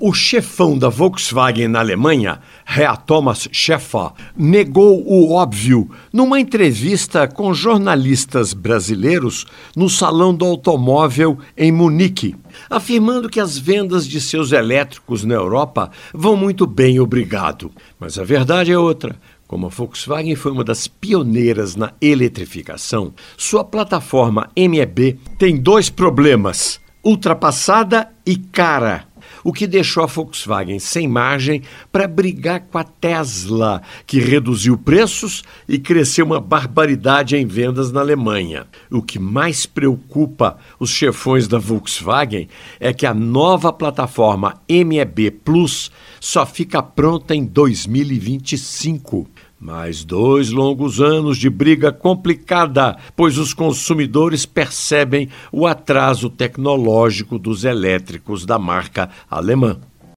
O chefão da Volkswagen na Alemanha, Herr Thomas Schäfer, negou o óbvio numa entrevista com jornalistas brasileiros no Salão do Automóvel em Munique, afirmando que as vendas de seus elétricos na Europa vão muito bem, obrigado. Mas a verdade é outra. Como a Volkswagen foi uma das pioneiras na eletrificação, sua plataforma MEB tem dois problemas: ultrapassada e cara o que deixou a Volkswagen sem margem para brigar com a Tesla, que reduziu preços e cresceu uma barbaridade em vendas na Alemanha. O que mais preocupa os chefões da Volkswagen é que a nova plataforma MEB Plus só fica pronta em 2025. Mais dois longos anos de briga complicada, pois os consumidores percebem o atraso tecnológico dos elétricos da marca alemã.